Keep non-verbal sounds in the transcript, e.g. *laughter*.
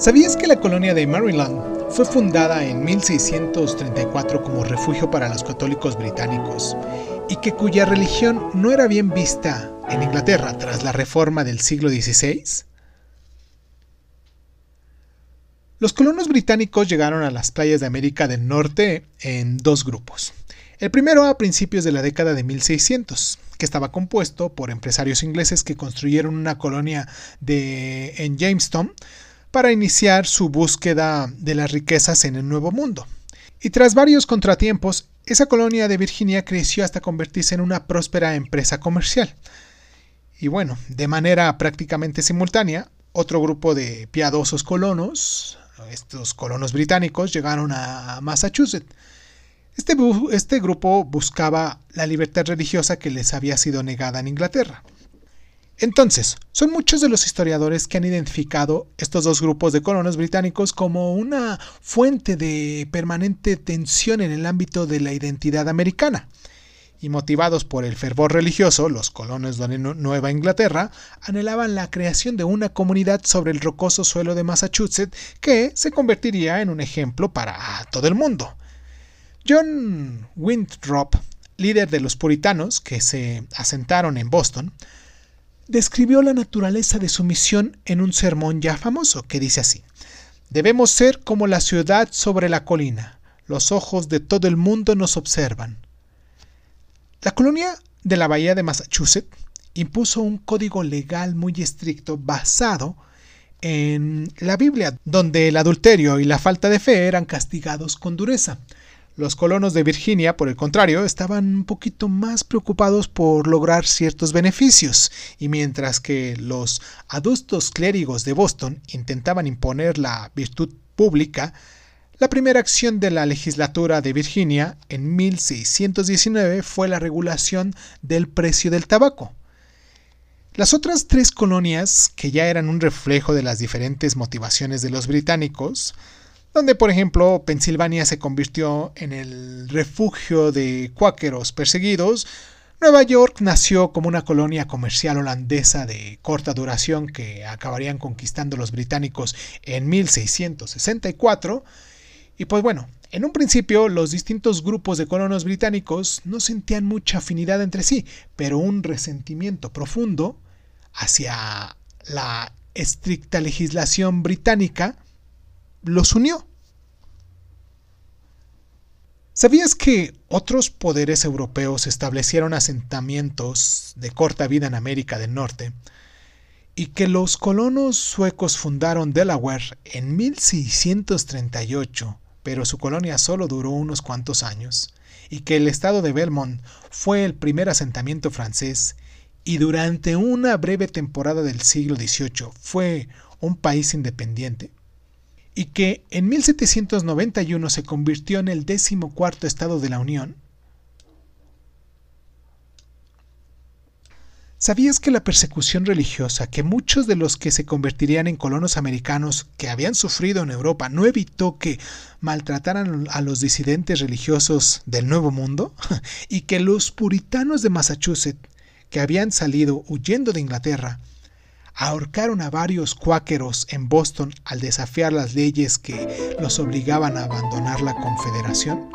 ¿Sabías que la colonia de Maryland fue fundada en 1634 como refugio para los católicos británicos y que cuya religión no era bien vista en Inglaterra tras la reforma del siglo XVI? Los colonos británicos llegaron a las playas de América del Norte en dos grupos. El primero a principios de la década de 1600, que estaba compuesto por empresarios ingleses que construyeron una colonia de, en Jamestown, para iniciar su búsqueda de las riquezas en el Nuevo Mundo. Y tras varios contratiempos, esa colonia de Virginia creció hasta convertirse en una próspera empresa comercial. Y bueno, de manera prácticamente simultánea, otro grupo de piadosos colonos, estos colonos británicos, llegaron a Massachusetts. Este, este grupo buscaba la libertad religiosa que les había sido negada en Inglaterra. Entonces, son muchos de los historiadores que han identificado estos dos grupos de colonos británicos como una fuente de permanente tensión en el ámbito de la identidad americana. Y motivados por el fervor religioso, los colonos de Nueva Inglaterra anhelaban la creación de una comunidad sobre el rocoso suelo de Massachusetts que se convertiría en un ejemplo para todo el mundo. John Winthrop, líder de los puritanos que se asentaron en Boston, describió la naturaleza de su misión en un sermón ya famoso que dice así, Debemos ser como la ciudad sobre la colina, los ojos de todo el mundo nos observan. La colonia de la Bahía de Massachusetts impuso un código legal muy estricto basado en la Biblia, donde el adulterio y la falta de fe eran castigados con dureza. Los colonos de Virginia, por el contrario, estaban un poquito más preocupados por lograr ciertos beneficios, y mientras que los adustos clérigos de Boston intentaban imponer la virtud pública, la primera acción de la legislatura de Virginia en 1619 fue la regulación del precio del tabaco. Las otras tres colonias, que ya eran un reflejo de las diferentes motivaciones de los británicos, donde por ejemplo Pensilvania se convirtió en el refugio de cuáqueros perseguidos, Nueva York nació como una colonia comercial holandesa de corta duración que acabarían conquistando los británicos en 1664, y pues bueno, en un principio los distintos grupos de colonos británicos no sentían mucha afinidad entre sí, pero un resentimiento profundo hacia la estricta legislación británica los unió. ¿Sabías que otros poderes europeos establecieron asentamientos de corta vida en América del Norte y que los colonos suecos fundaron Delaware en 1638, pero su colonia solo duró unos cuantos años, y que el estado de Belmont fue el primer asentamiento francés y durante una breve temporada del siglo XVIII fue un país independiente? Y que en 1791 se convirtió en el decimocuarto estado de la Unión? ¿Sabías que la persecución religiosa que muchos de los que se convertirían en colonos americanos que habían sufrido en Europa no evitó que maltrataran a los disidentes religiosos del Nuevo Mundo? *laughs* y que los puritanos de Massachusetts, que habían salido huyendo de Inglaterra, ahorcaron a varios cuáqueros en Boston al desafiar las leyes que los obligaban a abandonar la Confederación?